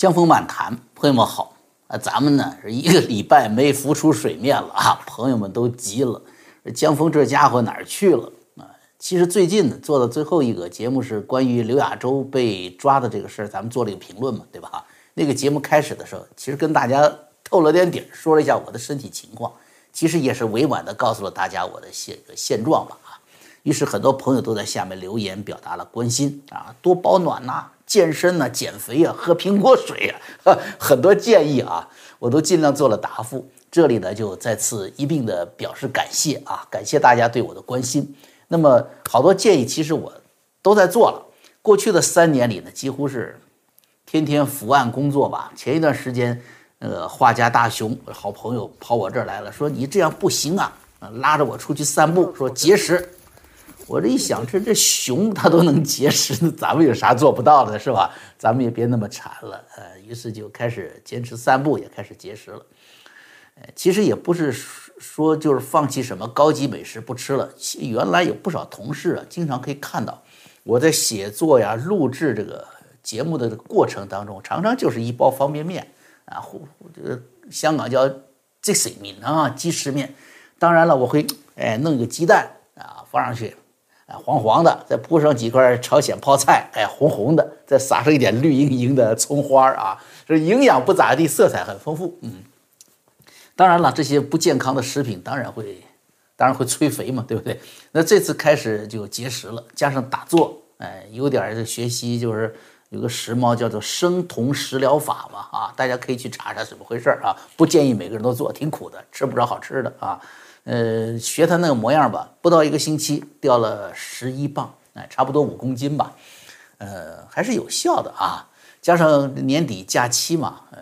江风漫谈，朋友们好啊！咱们呢是一个礼拜没浮出水面了啊，朋友们都急了。江峰这家伙哪儿去了啊？其实最近呢做的最后一个节目是关于刘亚洲被抓的这个事儿，咱们做了一个评论嘛，对吧？那个节目开始的时候，其实跟大家透了点底儿，说了一下我的身体情况，其实也是委婉的告诉了大家我的现现状吧。于是很多朋友都在下面留言，表达了关心啊，多保暖呐，健身呐，减肥啊，喝苹果水呀啊，很多建议啊，我都尽量做了答复。这里呢，就再次一并的表示感谢啊，感谢大家对我的关心。那么好多建议，其实我都在做了。过去的三年里呢，几乎是天天伏案工作吧。前一段时间，那个画家大熊好朋友跑我这儿来了，说你这样不行啊，拉着我出去散步，说节食。我这一想，这这熊它都能节食，咱们有啥做不到的，是吧？咱们也别那么馋了，呃，于是就开始坚持散步，也开始节食了。其实也不是说就是放弃什么高级美食不吃了。原来有不少同事啊，经常可以看到我在写作呀、录制这个节目的过程当中，常常就是一包方便面啊，或这个香港叫即食面啊，即食面。当然了，我会哎弄一个鸡蛋啊放上去，黄黄的，再铺上几块朝鲜泡菜，哎红红的，再撒上一点绿莹莹的葱花啊，这营养不咋地，色彩很丰富，嗯。当然了，这些不健康的食品当然会，当然会催肥嘛，对不对？那这次开始就节食了，加上打坐，哎，有点这学习，就是有个时髦叫做生酮食疗法嘛，啊，大家可以去查查怎么回事儿啊。不建议每个人都做，挺苦的，吃不着好吃的啊。呃，学他那个模样吧，不到一个星期掉了十一磅，哎，差不多五公斤吧，呃，还是有效的啊。加上年底假期嘛，呃，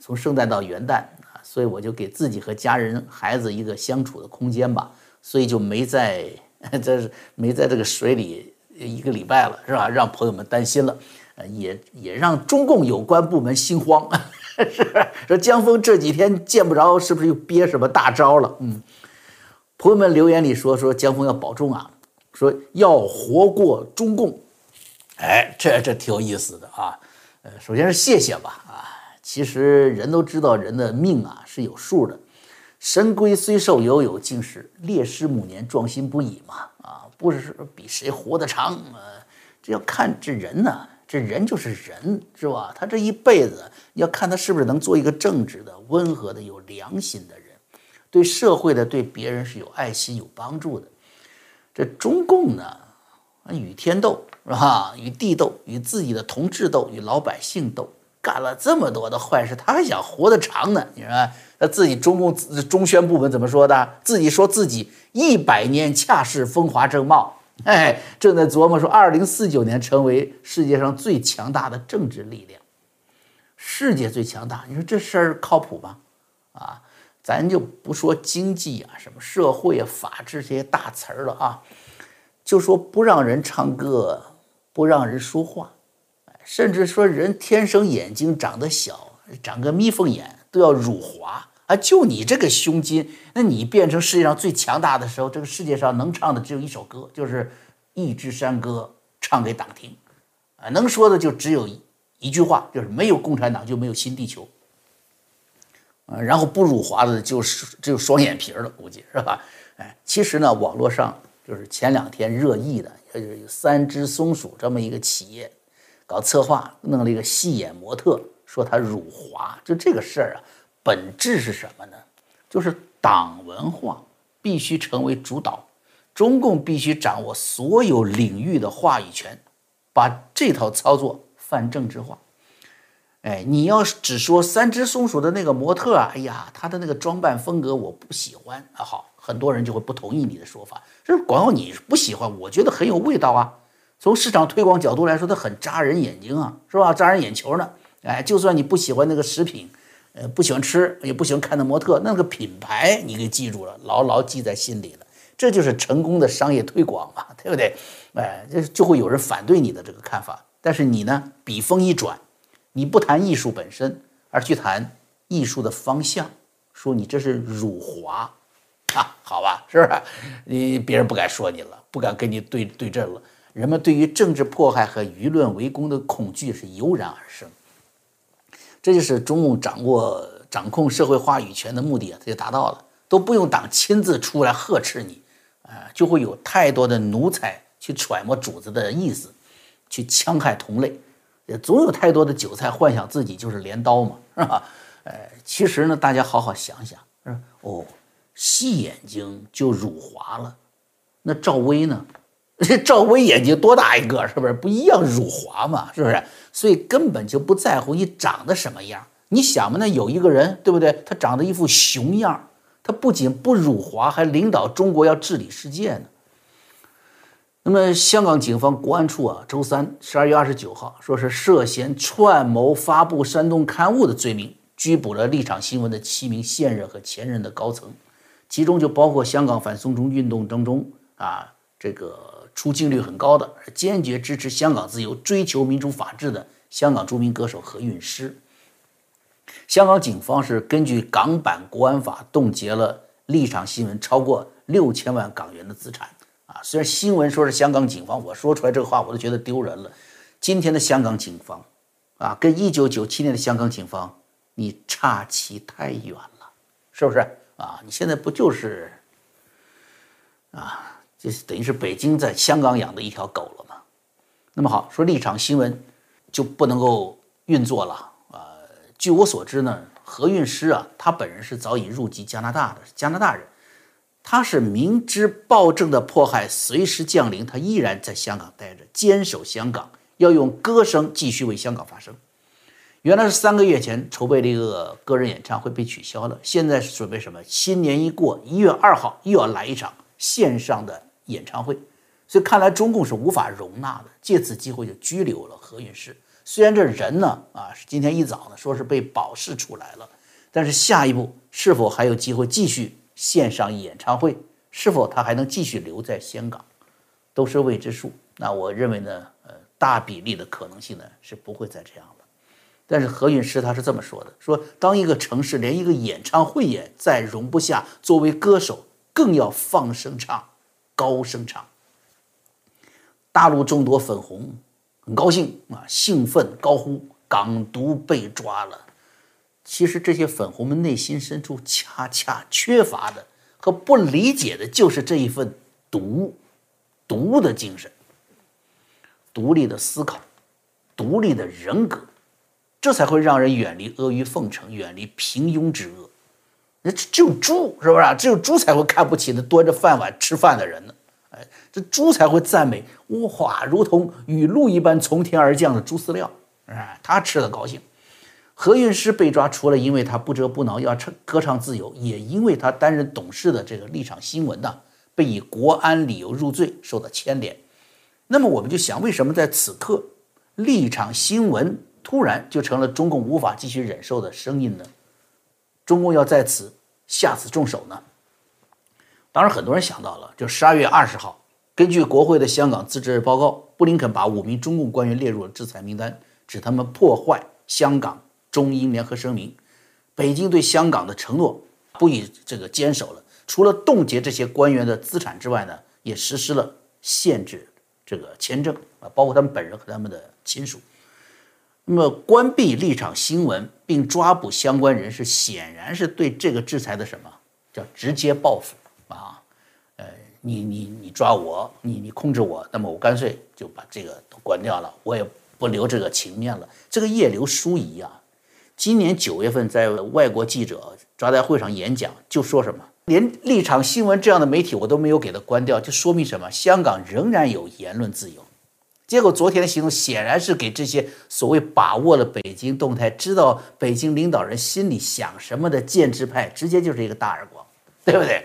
从圣诞到元旦。所以我就给自己和家人、孩子一个相处的空间吧，所以就没在 这没在这个水里一个礼拜了，是吧？让朋友们担心了，呃，也也让中共有关部门心慌，是说江峰这几天见不着，是不是又憋什么大招了？嗯，朋友们留言里说说江峰要保重啊，说要活过中共，哎，这这挺有意思的啊，呃，首先是谢谢吧，啊。其实人都知道，人的命啊是有数的。神龟虽寿，犹有竟时；烈士暮年，壮心不已嘛。啊，不是说比谁活得长，呃，这要看这人呢。这人就是人，是吧？他这一辈子要看他是不是能做一个正直的、温和的、有良心的人，对社会的、对别人是有爱心、有帮助的。这中共呢，与天斗是吧？与地斗，与自己的同志斗，与老百姓斗。干了这么多的坏事，他还想活得长呢？你说他自己中共中宣部门怎么说的？自己说自己一百年恰是风华正茂，哎，正在琢磨说二零四九年成为世界上最强大的政治力量，世界最强大。你说这事儿靠谱吗？啊，咱就不说经济啊，什么社会啊、法治这些大词儿了啊，就说不让人唱歌，不让人说话。甚至说人天生眼睛长得小，长个眯缝眼都要辱华啊！就你这个胸襟，那你变成世界上最强大的时候，这个世界上能唱的只有一首歌，就是《一支山歌》，唱给党听啊！能说的就只有一句话，就是没有共产党就没有新地球！然后不辱华的就是只有双眼皮了，估计是吧？哎，其实呢，网络上就是前两天热议的，就是有三只松鼠这么一个企业。搞策划弄了一个戏眼模特，说他辱华，就这个事儿啊，本质是什么呢？就是党文化必须成为主导，中共必须掌握所有领域的话语权，把这套操作泛政治化。哎，你要是只说三只松鼠的那个模特啊，哎呀，他的那个装扮风格我不喜欢啊，好，很多人就会不同意你的说法，这是光你不喜欢，我觉得很有味道啊。从市场推广角度来说，它很扎人眼睛啊，是吧？扎人眼球呢。哎，就算你不喜欢那个食品，呃，不喜欢吃，也不喜欢看那模特，那个品牌你给记住了，牢牢记在心里了。这就是成功的商业推广嘛，对不对？哎，这就会有人反对你的这个看法。但是你呢，笔锋一转，你不谈艺术本身，而去谈艺术的方向，说你这是辱华啊？好吧，是不是？你别人不敢说你了，不敢跟你对对阵了。人们对于政治迫害和舆论围攻的恐惧是油然而生。这就是中共掌握掌控社会话语权的目的啊，它就达到了，都不用党亲自出来呵斥你，啊，就会有太多的奴才去揣摩主子的意思，去戕害同类，总有太多的韭菜幻想自己就是镰刀嘛，是吧？哎，其实呢，大家好好想想，是哦，细眼睛就辱华了，那赵薇呢？这赵薇眼睛多大一个，是不是不一样？辱华嘛，是不是？所以根本就不在乎你长得什么样。你想嘛，那有一个人，对不对？他长得一副熊样，他不仅不辱华，还领导中国要治理世界呢。那么，香港警方国安处啊，周三十二月二十九号，说是涉嫌串谋发布煽动刊物的罪名，拘捕了立场新闻的七名现任和前任的高层，其中就包括香港反送中运动当中啊，这个。出镜率很高的，坚决支持香港自由、追求民主法治的香港著名歌手何韵诗。香港警方是根据港版国安法冻结了立场新闻超过六千万港元的资产。虽然新闻说是香港警方，我说出来这个话我都觉得丢人了。今天的香港警方，啊，跟一九九七年的香港警方，你差其太远了，是不是？啊，你现在不就是，啊？就是等于是北京在香港养的一条狗了嘛？那么好，说立场新闻就不能够运作了啊？据我所知呢，何韵诗啊，他本人是早已入籍加拿大的，加拿大人，他是明知暴政的迫害随时降临，他依然在香港待着，坚守香港，要用歌声继续为香港发声。原来是三个月前筹备的一个个人演唱会被取消了，现在是准备什么？新年一过，一月二号又要来一场线上的。演唱会，所以看来中共是无法容纳的，借此机会就拘留了何韵诗。虽然这人呢，啊，是今天一早呢说是被保释出来了，但是下一步是否还有机会继续线上演唱会，是否他还能继续留在香港，都是未知数。那我认为呢，呃，大比例的可能性呢是不会再这样了。但是何韵诗他是这么说的：说当一个城市连一个演唱会也再容不下，作为歌手更要放声唱。高声唱，大陆众多粉红很高兴啊，兴奋高呼“港独被抓了”。其实这些粉红们内心深处恰恰缺乏的和不理解的就是这一份独独的精神，独立的思考，独立的人格，这才会让人远离阿谀奉承，远离平庸之恶。那只有猪是不是？只有猪才会看不起那端着饭碗吃饭的人呢。哎，这猪才会赞美哇，如同雨露一般从天而降的猪饲料。哎，他吃的高兴。何韵诗被抓，除了因为他不折不挠要唱歌唱自由，也因为他担任董事的这个立场新闻呢，被以国安理由入罪，受到牵连。那么我们就想，为什么在此刻，立场新闻突然就成了中共无法继续忍受的声音呢？中共要在此下此重手呢？当然，很多人想到了，就十二月二十号，根据国会的香港自治报告，布林肯把五名中共官员列入了制裁名单，指他们破坏香港中英联合声明。北京对香港的承诺不予这个坚守了，除了冻结这些官员的资产之外呢，也实施了限制这个签证啊，包括他们本人和他们的亲属。那么关闭立场新闻并抓捕相关人士，显然是对这个制裁的什么叫直接报复啊？呃，你你你抓我，你你控制我，那么我干脆就把这个都关掉了，我也不留这个情面了。这个叶刘淑仪啊，今年九月份在外国记者招待会上演讲，就说什么，连立场新闻这样的媒体我都没有给他关掉，就说明什么？香港仍然有言论自由。结果昨天的行动显然是给这些所谓把握了北京动态、知道北京领导人心里想什么的建制派，直接就是一个大耳光，对不对？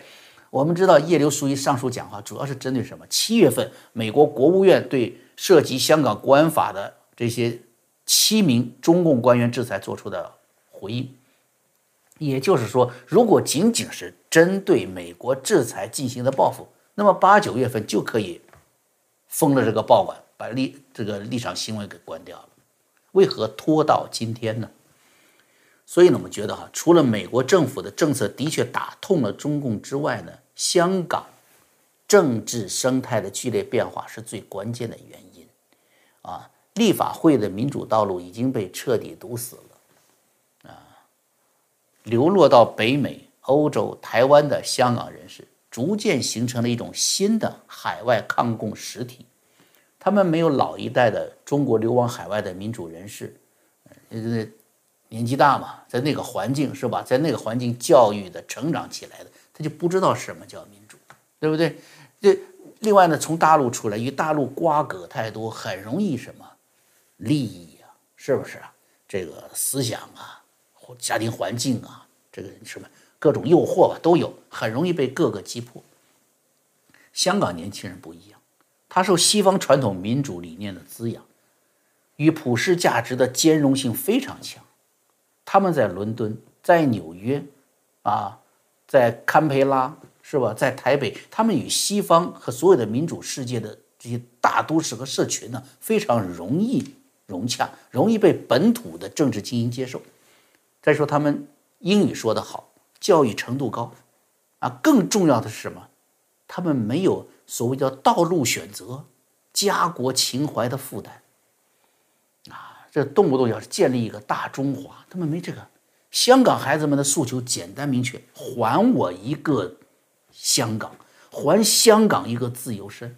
我们知道叶刘淑仪上述讲话主要是针对什么？七月份美国国务院对涉及香港国安法的这些七名中共官员制裁做出的回应。也就是说，如果仅仅是针对美国制裁进行的报复，那么八九月份就可以封了这个报馆。把立这个立场新闻给关掉了，为何拖到今天呢？所以呢，我们觉得哈，除了美国政府的政策的确打痛了中共之外呢，香港政治生态的剧烈变化是最关键的原因。啊，立法会的民主道路已经被彻底堵死了。啊流落到北美、欧洲、台湾的香港人士，逐渐形成了一种新的海外抗共实体。他们没有老一代的中国流亡海外的民主人士，呃，年纪大嘛，在那个环境是吧？在那个环境教育的、成长起来的，他就不知道什么叫民主，对不对？这另外呢，从大陆出来，与大陆瓜葛太多，很容易什么利益啊，是不是啊？这个思想啊，或家庭环境啊，这个什么各种诱惑吧，都有，很容易被各个击破。香港年轻人不一样，他受西方传统民主理念的滋养，与普世价值的兼容性非常强。他们在伦敦，在纽约，啊，在堪培拉，是吧？在台北，他们与西方和所有的民主世界的这些大都市和社群呢，非常容易。融洽，容易被本土的政治精英接受。再说他们英语说得好，教育程度高，啊，更重要的是什么？他们没有所谓叫道路选择、家国情怀的负担。啊，这动不动要是建立一个大中华，他们没这个。香港孩子们的诉求简单明确：还我一个香港，还香港一个自由身。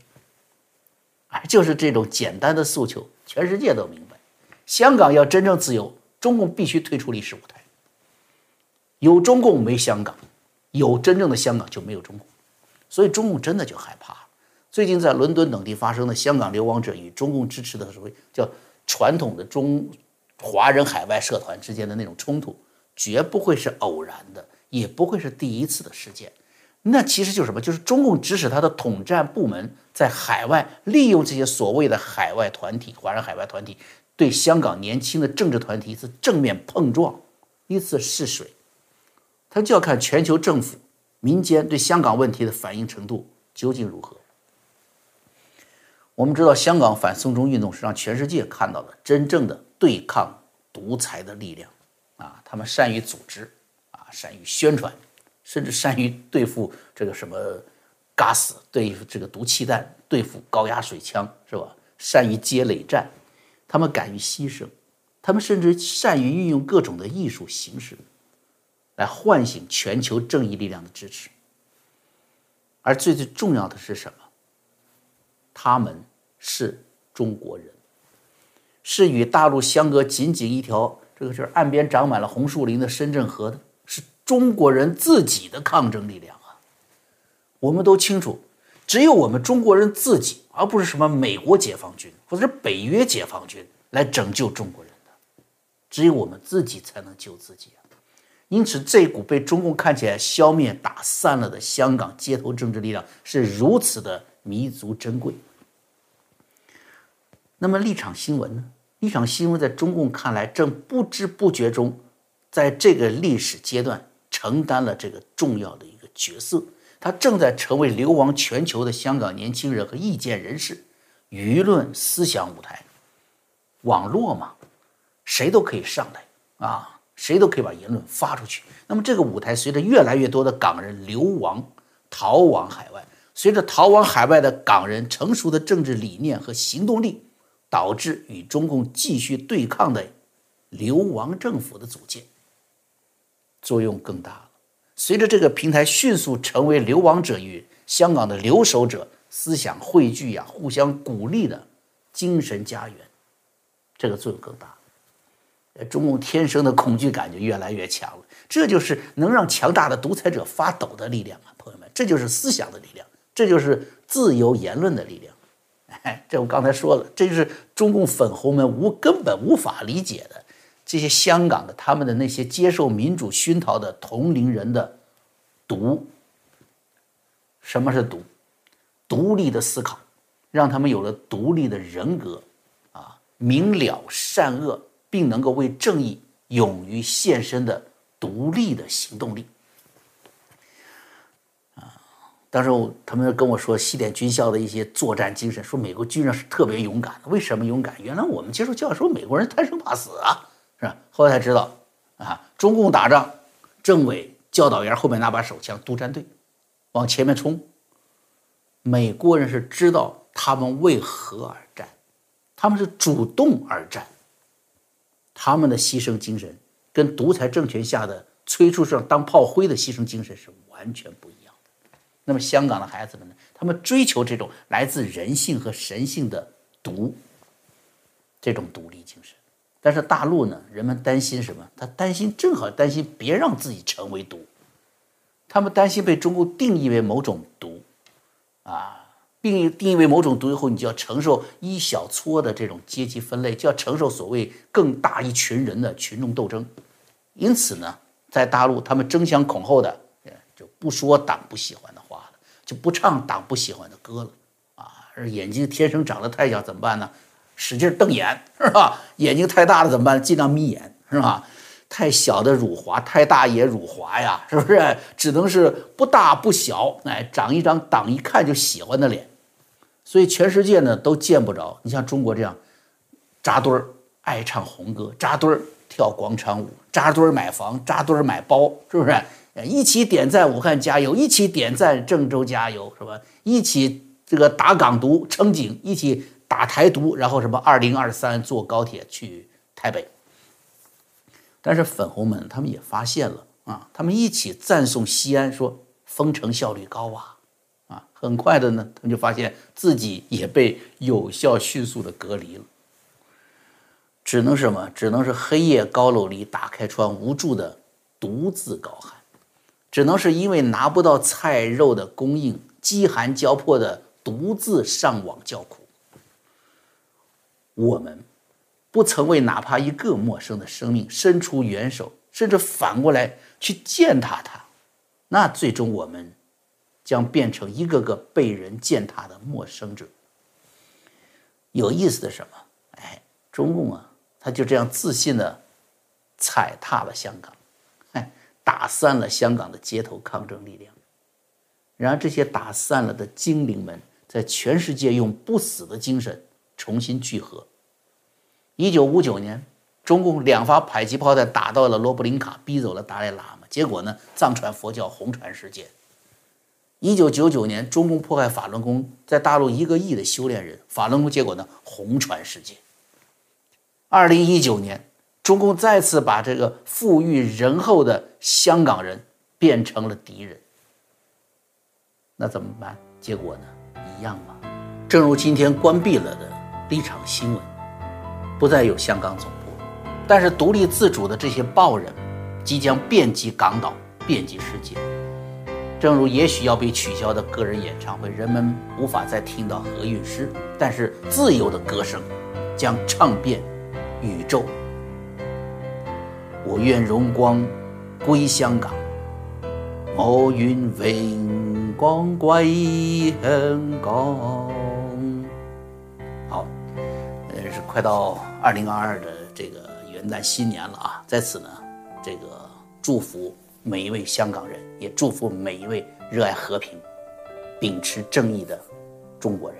哎，就是这种简单的诉求。全世界都明白，香港要真正自由，中共必须退出历史舞台。有中共没香港，有真正的香港就没有中共，所以中共真的就害怕。最近在伦敦等地发生的香港流亡者与中共支持的所谓叫传统的中华人海外社团之间的那种冲突，绝不会是偶然的，也不会是第一次的事件。那其实就是什么？就是中共指使他的统战部门在海外利用这些所谓的海外团体、华人海外团体，对香港年轻的政治团体一次正面碰撞，一次试水。他就要看全球政府、民间对香港问题的反应程度究竟如何。我们知道，香港反送中运动是让全世界看到了真正的对抗独裁的力量啊！他们善于组织啊，善于宣传。甚至善于对付这个什么 gas，对付这个毒气弹，对付高压水枪，是吧？善于接累战，他们敢于牺牲，他们甚至善于运用各种的艺术形式，来唤醒全球正义力量的支持。而最最重要的是什么？他们是中国人，是与大陆相隔仅仅一条这个就是岸边长满了红树林的深圳河的。中国人自己的抗争力量啊，我们都清楚，只有我们中国人自己，而不是什么美国解放军或者是北约解放军来拯救中国人的，只有我们自己才能救自己啊！因此，这股被中共看起来消灭打散了的香港街头政治力量是如此的弥足珍贵。那么，立场新闻呢？立场新闻在中共看来，正不知不觉中，在这个历史阶段。承担了这个重要的一个角色，他正在成为流亡全球的香港年轻人和意见人士舆论思想舞台。网络嘛，谁都可以上来啊，谁都可以把言论发出去。那么这个舞台随着越来越多的港人流亡逃往海外，随着逃往海外的港人成熟的政治理念和行动力，导致与中共继续对抗的流亡政府的组建。作用更大了。随着这个平台迅速成为流亡者与香港的留守者思想汇聚呀、互相鼓励的精神家园，这个作用更大。中共天生的恐惧感就越来越强了。这就是能让强大的独裁者发抖的力量啊，朋友们，这就是思想的力量，这就是自由言论的力量。哎，这我刚才说了，这就是中共粉红们无根本无法理解的。这些香港的他们的那些接受民主熏陶的同龄人的毒，什么是毒？独立的思考，让他们有了独立的人格，啊，明了善恶，并能够为正义勇于献身的独立的行动力。啊，当时他们跟我说西点军校的一些作战精神，说美国军人是特别勇敢的。为什么勇敢？原来我们接受教育说美国人贪生怕死啊。是吧？后来才知道，啊，中共打仗，政委、教导员后面拿把手枪，督战队往前面冲。美国人是知道他们为何而战，他们是主动而战。他们的牺牲精神跟独裁政权下的催促上当炮灰的牺牲精神是完全不一样的。那么香港的孩子们呢？他们追求这种来自人性和神性的独，这种独立精神。但是大陆呢，人们担心什么？他担心，正好担心别让自己成为毒。他们担心被中共定义为某种毒，啊，并定义为某种毒以后，你就要承受一小撮的这种阶级分类，就要承受所谓更大一群人的群众斗争。因此呢，在大陆，他们争相恐后的，就不说党不喜欢的话了，就不唱党不喜欢的歌了，啊，而眼睛天生长得太小怎么办呢？使劲瞪眼是吧？眼睛太大了怎么办？尽量眯眼是吧？太小的辱华，太大也辱华呀，是不是？只能是不大不小，哎，长一张党一看就喜欢的脸。所以全世界呢都见不着你像中国这样扎堆儿爱唱红歌，扎堆儿跳广场舞，扎堆儿买房，扎堆儿买包，是不是？一起点赞武汉加油，一起点赞郑州加油，是吧？一起这个打港独撑警，一起。打台独，然后什么二零二三坐高铁去台北。但是粉红们他们也发现了啊，他们一起赞颂西安，说封城效率高啊啊！很快的呢，他们就发现自己也被有效迅速的隔离了，只能什么？只能是黑夜高楼里打开窗，无助的独自高喊；只能是因为拿不到菜肉的供应，饥寒交迫的独自上网叫苦。我们不曾为哪怕一个陌生的生命伸出援手，甚至反过来去践踏他，那最终我们将变成一个个被人践踏的陌生者。有意思的什么？哎，中共啊，他就这样自信的踩踏了香港，哎，打散了香港的街头抗争力量。然而，这些打散了的精灵们，在全世界用不死的精神重新聚合。一九五九年，中共两发迫击炮弹打到了罗布林卡，逼走了达赖喇嘛。结果呢，藏传佛教红传世界。一九九九年，中共迫害法轮功，在大陆一个亿的修炼人，法轮功结果呢，红传世界。二零一九年，中共再次把这个富裕仁厚的香港人变成了敌人。那怎么办？结果呢，一样吗？正如今天关闭了的立场新闻。不再有香港总部，但是独立自主的这些报人即将遍及港岛，遍及世界。正如也许要被取消的个人演唱会，人们无法再听到何韵诗，但是自由的歌声将唱遍宇宙。我愿荣光归香港，我愿荣光归香港。好，呃，是快到。二零二二的这个元旦新年了啊，在此呢，这个祝福每一位香港人，也祝福每一位热爱和平、秉持正义的中国人。